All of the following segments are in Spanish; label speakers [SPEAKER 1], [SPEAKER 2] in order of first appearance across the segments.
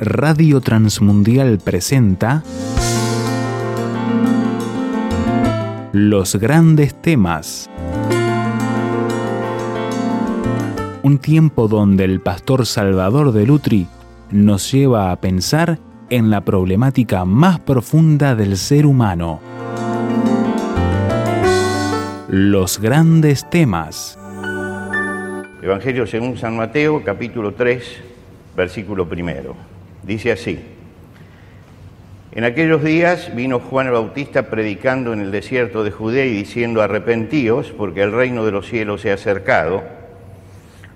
[SPEAKER 1] Radio Transmundial presenta Los grandes temas. Un tiempo donde el pastor Salvador de Lutri nos lleva a pensar en la problemática más profunda del ser humano. Los grandes temas.
[SPEAKER 2] Evangelio según San Mateo, capítulo 3, versículo primero. Dice así, en aquellos días vino Juan el Bautista predicando en el desierto de Judea y diciendo, arrepentíos porque el reino de los cielos se ha acercado,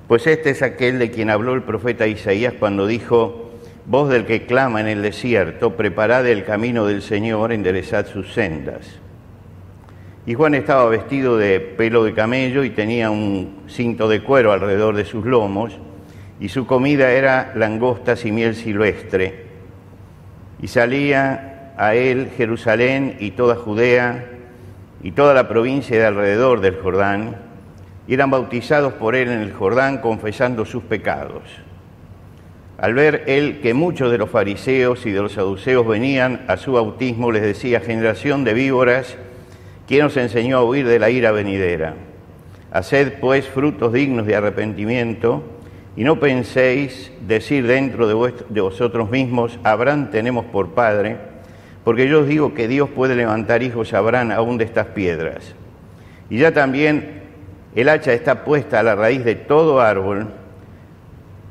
[SPEAKER 2] pues este es aquel de quien habló el profeta Isaías cuando dijo, voz del que clama en el desierto, preparad el camino del Señor, enderezad sus sendas. Y Juan estaba vestido de pelo de camello y tenía un cinto de cuero alrededor de sus lomos, y su comida era langostas y miel silvestre. Y salía a él Jerusalén y toda Judea y toda la provincia de alrededor del Jordán, y eran bautizados por él en el Jordán confesando sus pecados. Al ver él que muchos de los fariseos y de los saduceos venían a su bautismo, les decía, generación de víboras, ¿quién os enseñó a huir de la ira venidera? Haced pues frutos dignos de arrepentimiento y no penséis decir dentro de, vosotros mismos, Abraham tenemos por padre, porque yo os digo que Dios puede levantar hijos a Abraham aún de estas piedras. Y ya también el hacha está puesta a la raíz de todo árbol,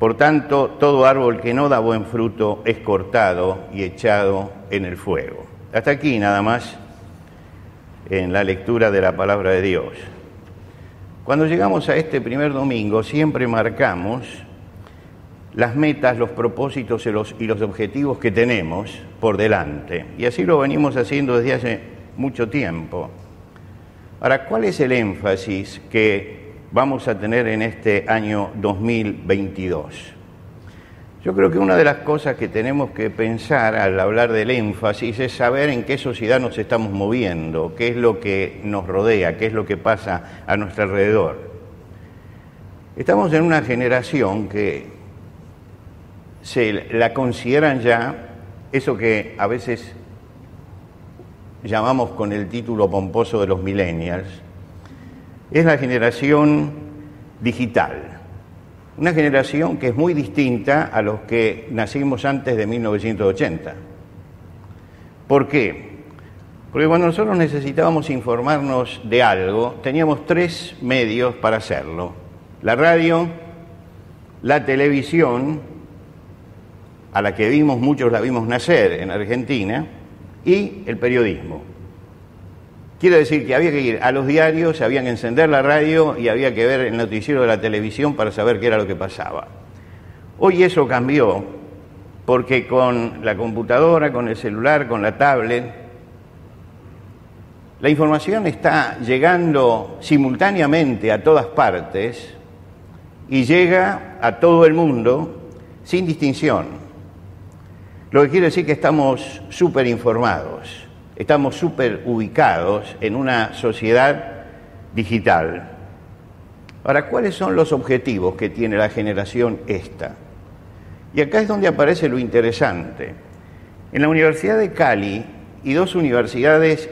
[SPEAKER 2] por tanto todo árbol que no da buen fruto es cortado y echado en el fuego. Hasta aquí nada más en la lectura de la palabra de Dios. Cuando llegamos a este primer domingo siempre marcamos las metas, los propósitos y los, objetivos que tenemos por delante. Y así lo venimos haciendo desde hace mucho tiempo. Ahora, ¿cuál es el énfasis que vamos a tener en este año 2022? Yo creo que una de las cosas que tenemos que pensar al hablar del énfasis es saber en qué sociedad nos estamos moviendo, qué es lo que nos rodea, qué es lo que pasa a nuestro alrededor. Estamos en una generación que se la consideran ya eso que a veces llamamos con el título pomposo de los millennials, es la generación digital una generación que es muy distinta a los que nacimos antes de 1980. ¿Por qué? Porque cuando nosotros necesitábamos informarnos de algo, teníamos tres medios para hacerlo. La radio, la televisión, a la que vimos, muchos la vimos nacer en Argentina, y el periodismo. Quiere decir que había que ir a los diarios, había que encender la radio y había que ver el noticiero de la televisión para saber qué era lo que pasaba. Hoy eso cambió porque con la computadora, con el celular, con la tablet, la información está llegando simultáneamente a todas partes y llega a todo el mundo sin distinción. Lo que quiere decir que estamos súper informados. Estamos súper ubicados en una sociedad digital. Ahora, ¿cuáles son los objetivos que tiene la generación esta? Y acá es donde aparece lo interesante. En la Universidad de Cali y dos universidades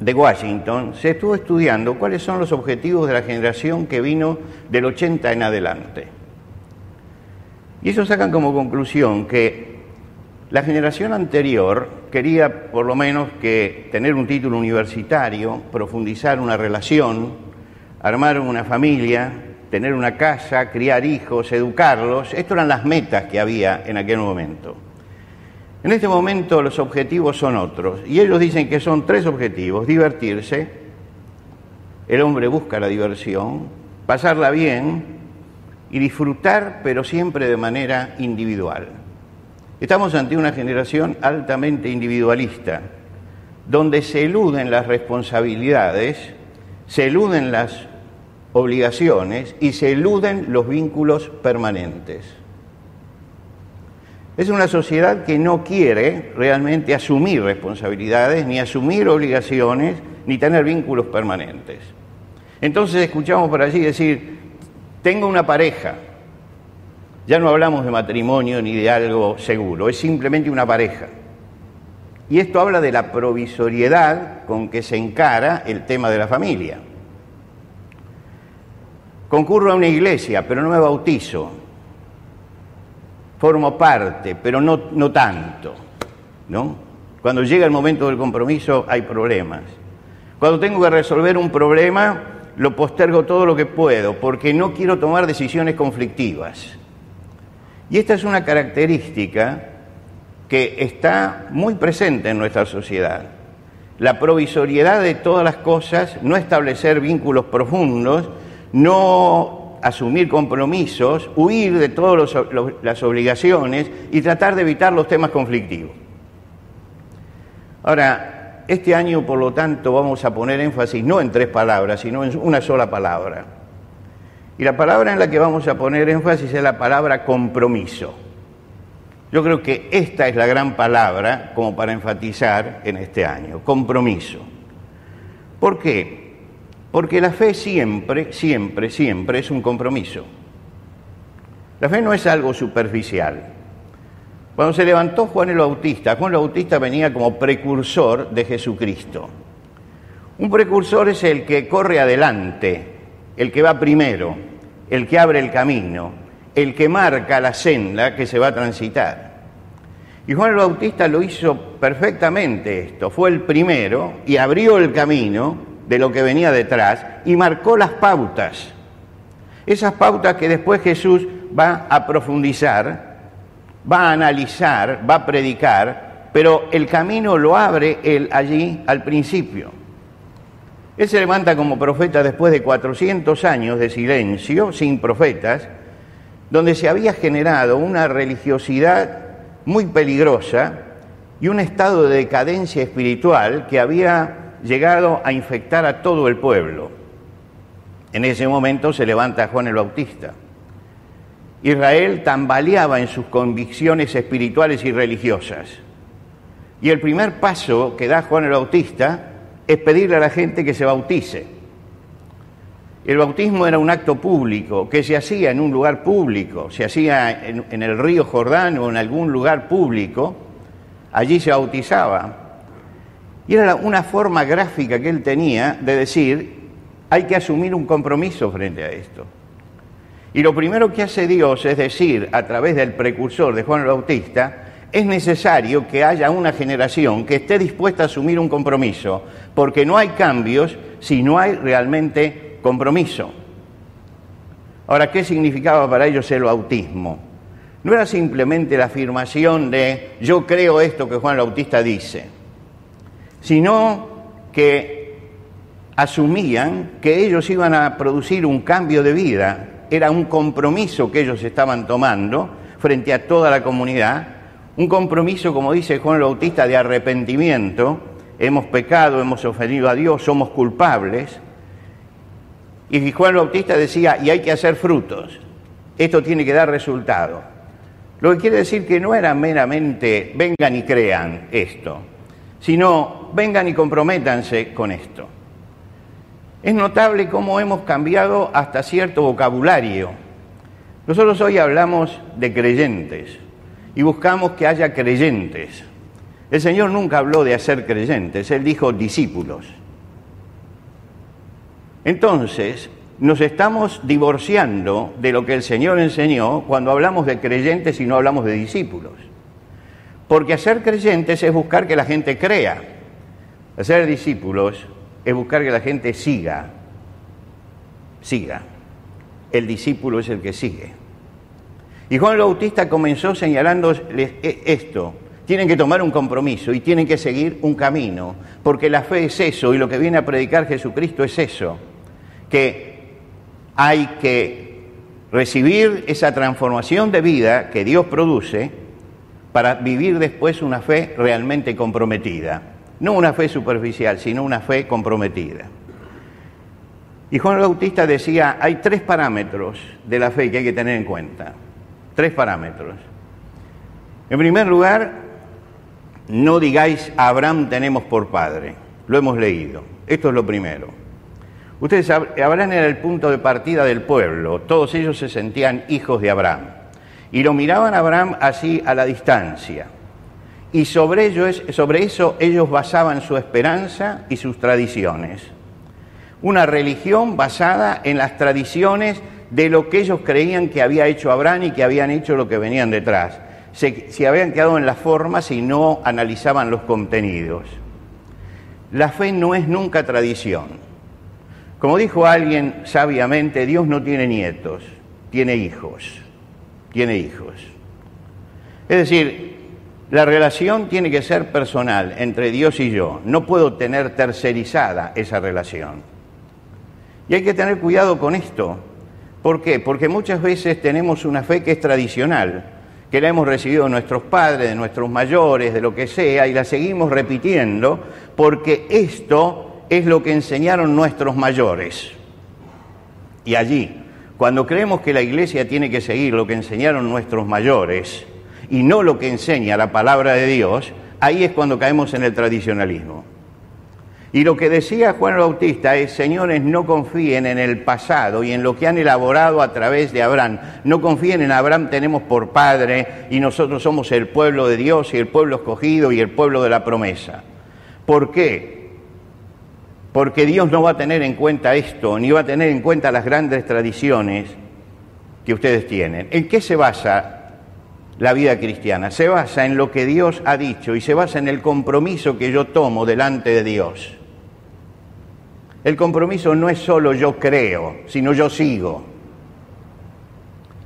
[SPEAKER 2] de Washington se estuvo estudiando cuáles son los objetivos de la generación que vino del 80 en adelante. Y eso sacan como conclusión que la generación anterior quería por lo menos que tener un título universitario, profundizar una relación, armar una familia, tener una casa, criar hijos, educarlos. Estas eran las metas que había en aquel momento. En este momento los objetivos son otros y ellos dicen que son tres objetivos. Divertirse, el hombre busca la diversión, pasarla bien y disfrutar, pero siempre de manera individual. Estamos ante una generación altamente individualista, donde se eluden las responsabilidades, se eluden las obligaciones y se eluden los vínculos permanentes. Es una sociedad que no quiere realmente asumir responsabilidades, ni asumir obligaciones, ni tener vínculos permanentes. Entonces escuchamos por allí decir, tengo una pareja, Ya no hablamos de matrimonio ni de algo seguro, es simplemente una pareja. Y esto habla de la provisoriedad con que se encara el tema de la familia. Concurro a una iglesia, pero no me bautizo. Formo parte, pero no, no tanto. ¿no? Cuando llega el momento del compromiso hay problemas. Cuando tengo que resolver un problema, lo postergo todo lo que puedo, porque no quiero tomar decisiones conflictivas. Y esta es una característica que está muy presente en nuestra sociedad. La provisoriedad de todas las cosas, no establecer vínculos profundos, no asumir compromisos, huir de todas las obligaciones y tratar de evitar los temas conflictivos. Ahora, este año, por lo tanto, vamos a poner énfasis no en tres palabras, sino en una sola palabra. Y la palabra en la que vamos a poner énfasis es la palabra compromiso. Yo creo que esta es la gran palabra como para enfatizar en este año, compromiso. ¿Por qué? Porque la fe siempre, siempre, siempre es un compromiso. La fe no es algo superficial. Cuando se levantó Juan el Bautista, Juan el Bautista venía como precursor de Jesucristo. Un precursor es el que corre adelante, el que va primero, el que abre el camino, el que marca la senda que se va a transitar. Y Juan el Bautista lo hizo perfectamente esto, fue el primero y abrió el camino de lo que venía detrás y marcó las pautas. Esas pautas que después Jesús va a profundizar, va a analizar, va a predicar, pero el camino lo abre él allí al principio. Él se levanta como profeta después de 400 años de silencio, sin profetas, donde se había generado una religiosidad muy peligrosa y un estado de decadencia espiritual que había llegado a infectar a todo el pueblo. En ese momento se levanta Juan el Bautista. Israel tambaleaba en sus convicciones espirituales y religiosas. Y el primer paso que da Juan el Bautista es pedirle a la gente que se bautice. El bautismo era un acto público que se hacía en un lugar público, se hacía en, el río Jordán o en algún lugar público, allí se bautizaba. Y era una forma gráfica que él tenía de decir, hay que asumir un compromiso frente a esto. Y lo primero que hace Dios es decir, a través del precursor de Juan el Bautista, es necesario que haya una generación que esté dispuesta a asumir un compromiso, porque no hay cambios si no hay realmente compromiso. Ahora, ¿qué significaba para ellos el bautismo? No era simplemente la afirmación de yo creo esto que Juan el Bautista dice, sino que asumían que ellos iban a producir un cambio de vida, era un compromiso que ellos estaban tomando frente a toda la comunidad, un compromiso, como dice Juan Bautista, de arrepentimiento, hemos pecado, hemos ofendido a Dios, somos culpables, y Juan Bautista decía, y hay que hacer frutos. Esto tiene que dar resultado. Lo que quiere decir que no era meramente vengan y crean esto, sino vengan y comprométanse con esto. Es notable cómo hemos cambiado hasta cierto vocabulario. Nosotros hoy hablamos de creyentes y buscamos que haya creyentes. El Señor nunca habló de hacer creyentes, Él dijo discípulos. Entonces, nos estamos divorciando de lo que el Señor enseñó cuando hablamos de creyentes y no hablamos de discípulos. Porque hacer creyentes es buscar que la gente crea. Hacer discípulos es buscar que la gente siga. Siga. El discípulo es el que sigue. Y Juan el Bautista comenzó señalándoles esto. Tienen que tomar un compromiso y tienen que seguir un camino, porque la fe es eso y lo que viene a predicar Jesucristo es eso que hay que recibir esa transformación de vida que Dios produce para vivir después una fe realmente comprometida. No una fe superficial, sino una fe comprometida. Y Juan el Bautista decía, hay tres parámetros de la fe que hay que tener en cuenta. Tres parámetros. En primer lugar, no digáis a Abraham tenemos por padre. Lo hemos leído. Esto es lo primero. Ustedes Abraham era el punto de partida del pueblo, todos ellos se sentían hijos de Abraham. y lo miraban a Abraham así a la distancia. Y sobre, sobre eso ellos basaban su esperanza y sus tradiciones. Una religión basada en las tradiciones de lo que ellos creían que había hecho Abraham y que habían hecho lo que venían detrás. Se, habían quedado en las formas y no analizaban los contenidos. La fe no es nunca tradición. Como dijo alguien sabiamente, Dios no tiene nietos, tiene hijos. Tiene hijos. Es decir, la relación tiene que ser personal entre Dios y yo. No puedo tener tercerizada esa relación. Y hay que tener cuidado con esto, ¿Por qué? Porque muchas veces tenemos una fe que es tradicional, que la hemos recibido de nuestros padres, de nuestros mayores, de lo que sea, y la seguimos repitiendo porque esto es lo que enseñaron nuestros mayores. Y allí, cuando creemos que la iglesia tiene que seguir lo que enseñaron nuestros mayores y no lo que enseña la palabra de Dios, ahí es cuando caemos en el tradicionalismo. Y lo que decía Juan Bautista es, señores, no confíen en el pasado y en lo que han elaborado a través de Abraham. No confíen en Abraham, tenemos por padre y nosotros somos el pueblo de Dios y el pueblo escogido y el pueblo de la promesa. ¿Por qué? Porque Dios no va a tener en cuenta esto, ni va a tener en cuenta las grandes tradiciones que ustedes tienen. ¿En qué se basa la vida cristiana? Se basa en lo que Dios ha dicho y se basa en el compromiso que yo tomo delante de Dios. El compromiso no es solo yo creo, sino yo sigo.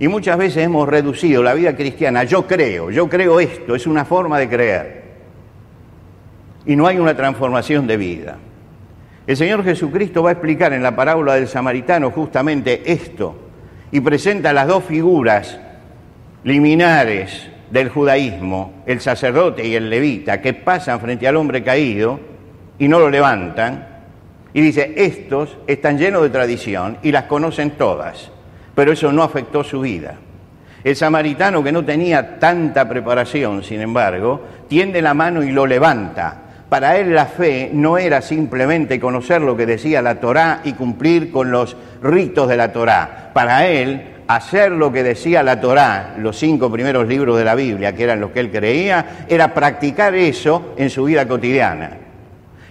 [SPEAKER 2] Y muchas veces hemos reducido la vida cristiana, yo creo, yo creo esto, es una forma de creer. Y no hay una transformación de vida. El Señor Jesucristo va a explicar en la parábola del samaritano justamente esto y presenta las dos figuras liminares del judaísmo, el sacerdote y el levita, que pasan frente al hombre caído y no lo levantan, y dice, estos están llenos de tradición y las conocen todas, pero eso no afectó su vida. El samaritano que no tenía tanta preparación, sin embargo, tiende la mano y lo levanta. Para él la fe no era simplemente conocer lo que decía la Torá y cumplir con los ritos de la Torá. Para él, hacer lo que decía la Torá, los cinco primeros libros de la Biblia, que eran los que él creía, era practicar eso en su vida cotidiana.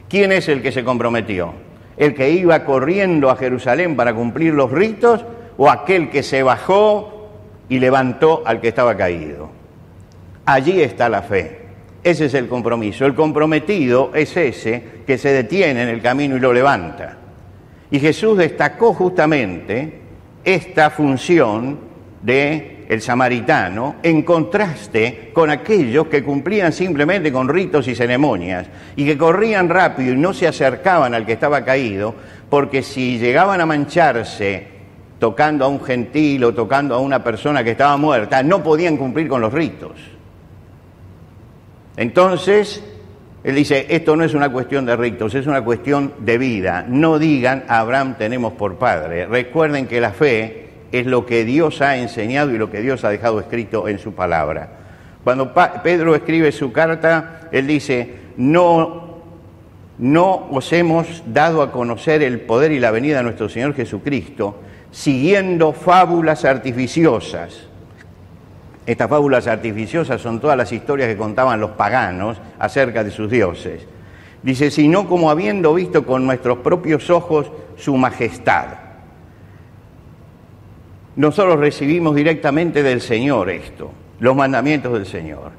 [SPEAKER 2] ¿Quién es el que se comprometió? El que iba corriendo a Jerusalén para cumplir los ritos o aquel que se bajó y levantó al que estaba caído. Allí está la fe. Ese es el compromiso. El comprometido es ese que se detiene en el camino y lo levanta. Y Jesús destacó justamente esta función de el samaritano, en contraste con aquellos que cumplían simplemente con ritos y ceremonias y que corrían rápido y no se acercaban al que estaba caído, porque si llegaban a mancharse tocando a un gentil o tocando a una persona que estaba muerta, no podían cumplir con los ritos. Entonces, él dice, esto no es una cuestión de ritos, es una cuestión de vida. No digan, Abraham tenemos por padre. Recuerden que la fe es lo que Dios ha enseñado y lo que Dios ha dejado escrito en su palabra. Cuando Pedro escribe su carta, él dice, no, no os hemos dado a conocer el poder y la venida de nuestro Señor Jesucristo, siguiendo fábulas artificiosas. Estas fábulas artificiosas son todas las historias que contaban los paganos acerca de sus dioses. Dice, sino como habiendo visto con nuestros propios ojos su majestad nosotros recibimos directamente del Señor esto, los mandamientos del Señor.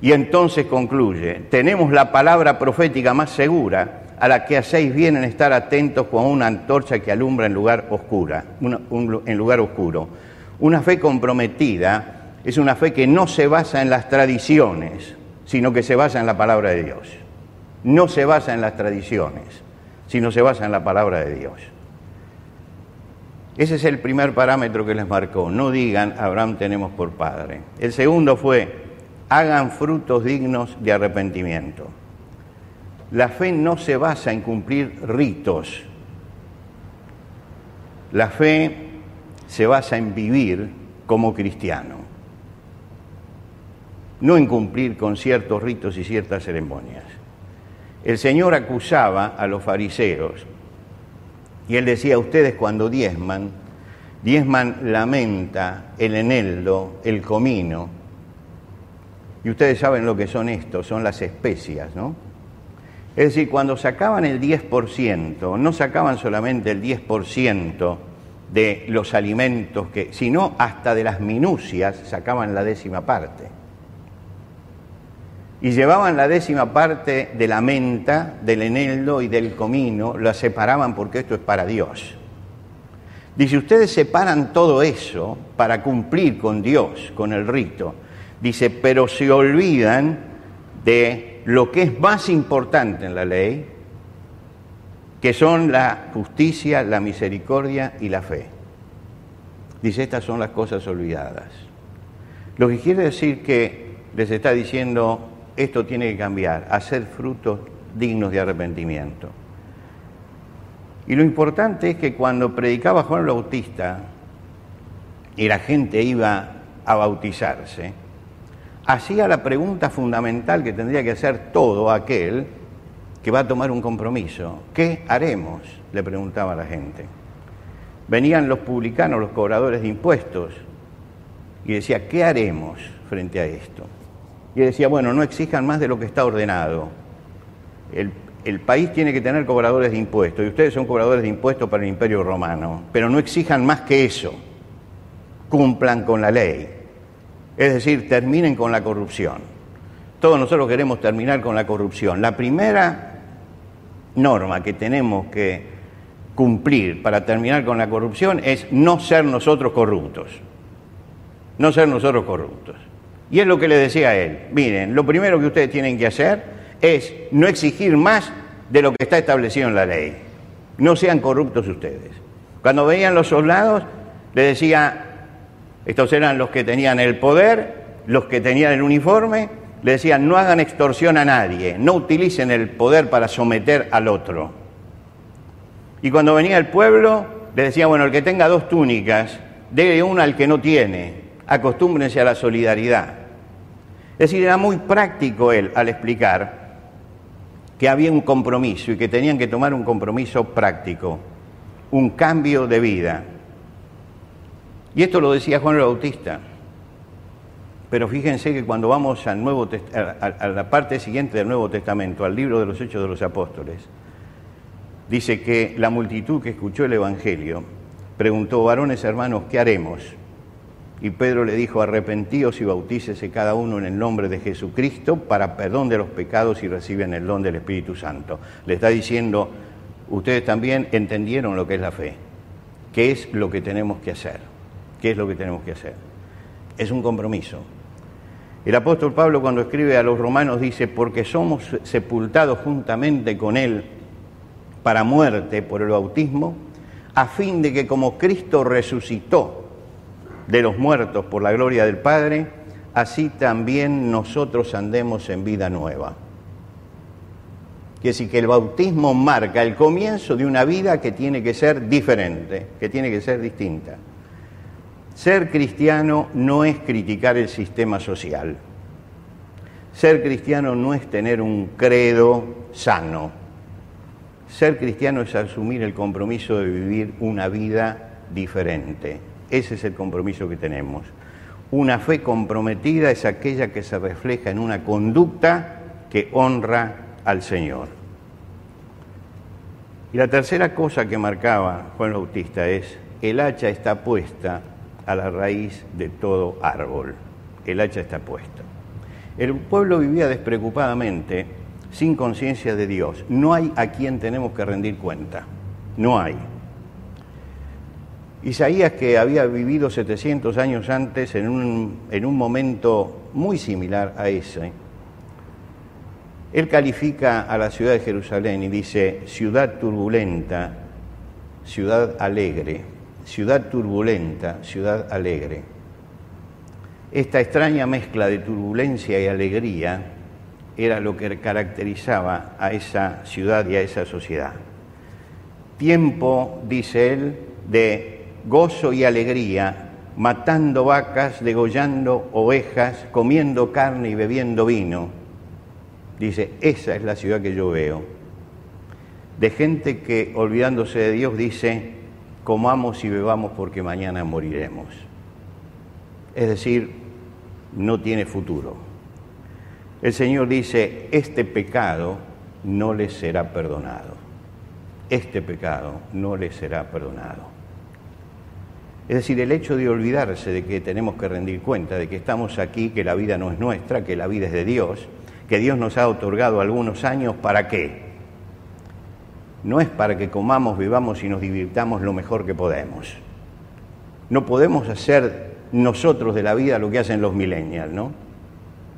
[SPEAKER 2] Y entonces concluye, tenemos la palabra profética más segura a la que hacéis bien en estar atentos como una antorcha que alumbra en lugar, oscura, en lugar oscuro. Una fe comprometida es una fe que no se basa en las tradiciones, sino que se basa en la palabra de Dios. No se basa en las tradiciones, sino se basa en la palabra de Dios. Ese es el primer parámetro que les marcó. No digan, Abraham tenemos por padre. El segundo fue, hagan frutos dignos de arrepentimiento. La fe no se basa en cumplir ritos. La fe se basa en vivir como cristiano, no en cumplir con ciertos ritos y ciertas ceremonias. El Señor acusaba a los fariseos y él decía, ustedes cuando diezman, diezman la menta, el eneldo, el comino. Y ustedes saben lo que son estos, son las especias, ¿no? Es decir, cuando sacaban el 10%, no sacaban solamente el 10% de los alimentos, que, sino hasta de las minucias sacaban la décima parte. Y llevaban la décima parte de la menta, del eneldo y del comino, la separaban porque esto es para Dios. Dice, ustedes separan todo eso para cumplir con Dios, con el rito. Dice, pero se olvidan de lo que es más importante en la ley, que son la justicia, la misericordia y la fe. Dice, estas son las cosas olvidadas. Lo que quiere decir que les está diciendo, esto tiene que cambiar, hacer frutos dignos de arrepentimiento. Y lo importante es que cuando predicaba Juan el Bautista y la gente iba a bautizarse, hacía la pregunta fundamental que tendría que hacer todo aquel que va a tomar un compromiso. ¿Qué haremos? le preguntaba a la gente. Venían los publicanos, los cobradores de impuestos, y decía, ¿qué haremos frente a esto? Y decía, bueno, no exijan más de lo que está ordenado. El, el país tiene que tener cobradores de impuestos, y ustedes son cobradores de impuestos para el imperio romano, pero no exijan más que eso. Cumplan con la ley. Es decir, terminen con la corrupción. Todos nosotros queremos terminar con la corrupción. La primera norma que tenemos que cumplir para terminar con la corrupción es no ser nosotros corruptos. No ser nosotros corruptos. Y es lo que le decía a él. Miren, lo primero que ustedes tienen que hacer es no exigir más de lo que está establecido en la ley. No sean corruptos ustedes. Cuando venían los soldados, le decía, estos eran los que tenían el poder, los que tenían el uniforme, le decían, no hagan extorsión a nadie, no utilicen el poder para someter al otro. Y cuando venía el pueblo, le decían, bueno, el que tenga dos túnicas, déle una al que no tiene, acostúmbrense a la solidaridad. Es decir, era muy práctico él al explicar que había un compromiso y que tenían que tomar un compromiso práctico, un cambio de vida. Y esto lo decía Juan el Bautista. Pero fíjense que cuando vamos al Nuevo, a la parte siguiente del Nuevo Testamento, al libro de los Hechos de los Apóstoles, dice que la multitud que escuchó el Evangelio preguntó, varones hermanos, ¿qué haremos? Y Pedro le dijo, arrepentíos y bautícese cada uno en el nombre de Jesucristo para perdón de los pecados y reciben el don del Espíritu Santo. Le está diciendo, ustedes también entendieron lo que es la fe, qué es lo que tenemos que hacer. ¿Qué es lo que tenemos que hacer? Es un compromiso. El apóstol Pablo cuando escribe a los romanos dice, porque somos sepultados juntamente con Él para muerte por el bautismo, a fin de que como Cristo resucitó de los muertos por la gloria del Padre, así también nosotros andemos en vida nueva. Quiere decir que el bautismo marca el comienzo de una vida que tiene que ser diferente, que tiene que ser distinta. Ser cristiano no es criticar el sistema social. Ser cristiano no es tener un credo sano. Ser cristiano es asumir el compromiso de vivir una vida diferente. Ese es el compromiso que tenemos. Una fe comprometida es aquella que se refleja en una conducta que honra al Señor. Y la tercera cosa que marcaba Juan Bautista es, el hacha está puesta a la raíz de todo árbol. El hacha está puesta. El pueblo vivía despreocupadamente, sin conciencia de Dios. No hay a quien tenemos que rendir cuenta. No hay. Isaías, que había vivido 700 años antes en un, en un momento muy similar a ese, él califica a la ciudad de Jerusalén y dice, ciudad turbulenta, ciudad alegre ciudad turbulenta, ciudad alegre. Esta extraña mezcla de turbulencia y alegría era lo que caracterizaba a esa ciudad y a esa sociedad. Tiempo, dice él, de gozo y alegría, matando vacas, degollando ovejas, comiendo carne y bebiendo vino. Dice, esa es la ciudad que yo veo. De gente que, olvidándose de Dios, dice, comamos y bebamos porque mañana moriremos. Es decir, no tiene futuro. El Señor dice, este pecado no le será perdonado. Este pecado no le será perdonado. Es decir, el hecho de olvidarse de que tenemos que rendir cuenta, de que estamos aquí, que la vida no es nuestra, que la vida es de Dios, que Dios nos ha otorgado algunos años, ¿para qué? No es para que comamos, vivamos y nos divirtamos lo mejor que podemos. No podemos hacer nosotros de la vida lo que hacen los millennials, ¿no?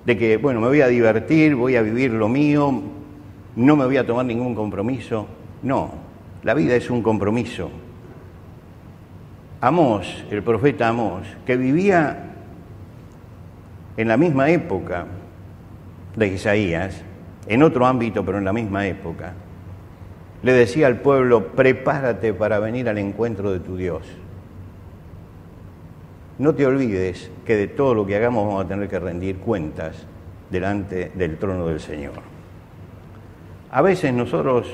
[SPEAKER 2] De que, bueno, me voy a divertir, voy a vivir lo mío, no me voy a tomar ningún compromiso. No, la vida es un compromiso. Amós, el profeta Amós, que vivía en la misma época de Isaías, en otro ámbito, pero en la misma época, le decía al pueblo, prepárate para venir al encuentro de tu Dios. No te olvides que de todo lo que hagamos vamos a tener que rendir cuentas delante del trono del Señor. A veces nosotros,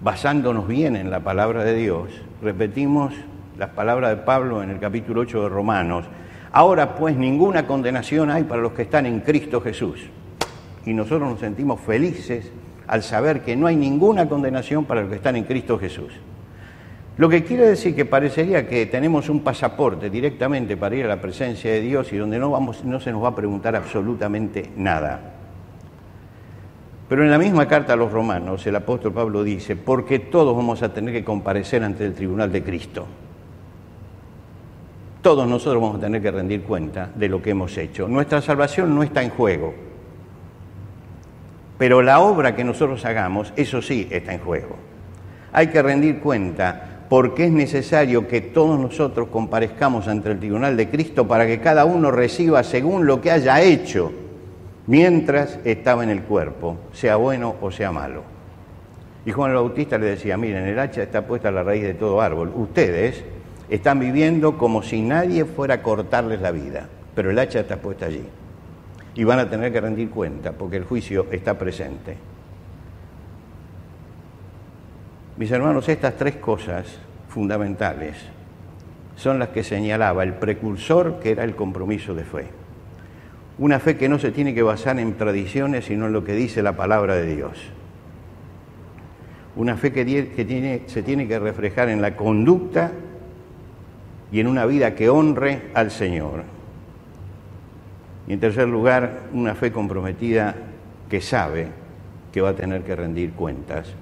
[SPEAKER 2] basándonos bien en la palabra de Dios, repetimos las palabras de Pablo en el capítulo 8 de Romanos. Ahora pues ninguna condenación hay para los que están en Cristo Jesús. Y nosotros nos sentimos felices al saber que no hay ninguna condenación para los que están en Cristo Jesús. Lo que quiere decir que parecería que tenemos un pasaporte directamente para ir a la presencia de Dios y donde no, vamos, no se nos va a preguntar absolutamente nada. Pero en la misma carta a los romanos el apóstol Pablo dice, porque todos vamos a tener que comparecer ante el tribunal de Cristo. Todos nosotros vamos a tener que rendir cuenta de lo que hemos hecho. Nuestra salvación no está en juego. Pero la obra que nosotros hagamos, eso sí está en juego. Hay que rendir cuenta porque es necesario que todos nosotros comparezcamos ante el tribunal de Cristo para que cada uno reciba según lo que haya hecho mientras estaba en el cuerpo, sea bueno o sea malo. Y Juan el Bautista le decía, miren, el hacha está puesta a la raíz de todo árbol. Ustedes están viviendo como si nadie fuera a cortarles la vida, pero el hacha está puesta allí y van a tener que rendir cuenta porque el juicio está presente. Mis hermanos, estas tres cosas fundamentales son las que señalaba el precursor que era el compromiso de fe. Una fe que no se tiene que basar en tradiciones, sino en lo que dice la palabra de Dios. Una fe que, se tiene que reflejar en la conducta y en una vida que honre al Señor. Y en tercer lugar, una fe comprometida que sabe que va a tener que rendir cuentas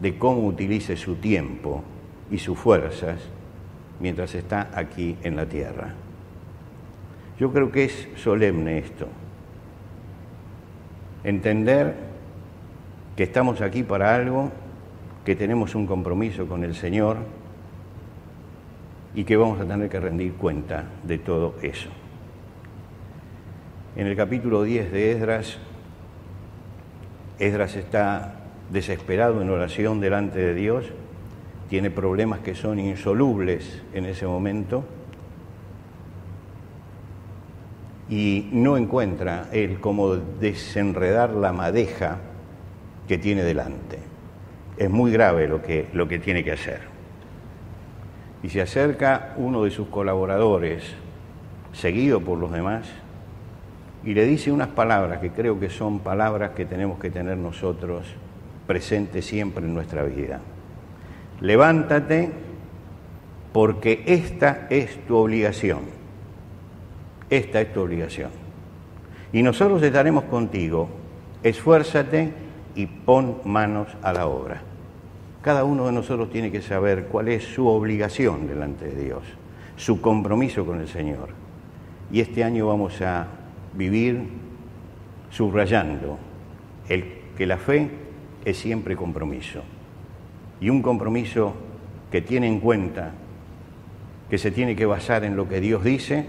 [SPEAKER 2] de cómo utilice su tiempo y sus fuerzas mientras está aquí en la tierra. Yo creo que es solemne esto. Entender que estamos aquí para algo, que tenemos un compromiso con el Señor y que vamos a tener que rendir cuenta de todo eso. En el capítulo 10 de Esdras, Esdras está desesperado en oración delante de Dios, tiene problemas que son insolubles en ese momento y no encuentra él cómo desenredar la madeja que tiene delante. Es muy grave lo que, lo que tiene que hacer. Y se acerca uno de sus colaboradores, seguido por los demás, y le dice unas palabras que creo que son palabras que tenemos que tener nosotros presentes siempre en nuestra vida. Levántate porque esta es tu obligación. Esta es tu obligación. Y nosotros estaremos contigo. Esfuérzate y pon manos a la obra. Cada uno de nosotros tiene que saber cuál es su obligación delante de Dios, su compromiso con el Señor. Y este año vamos a vivir subrayando el, que la fe es siempre compromiso. Y un compromiso que tiene en cuenta que se tiene que basar en lo que Dios dice,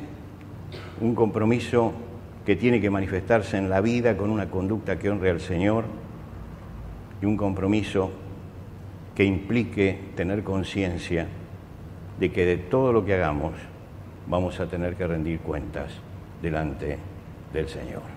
[SPEAKER 2] un compromiso que tiene que manifestarse en la vida con una conducta que honre al Señor y un compromiso que implique tener conciencia de que de todo lo que hagamos vamos a tener que rendir cuentas delante de del Señor.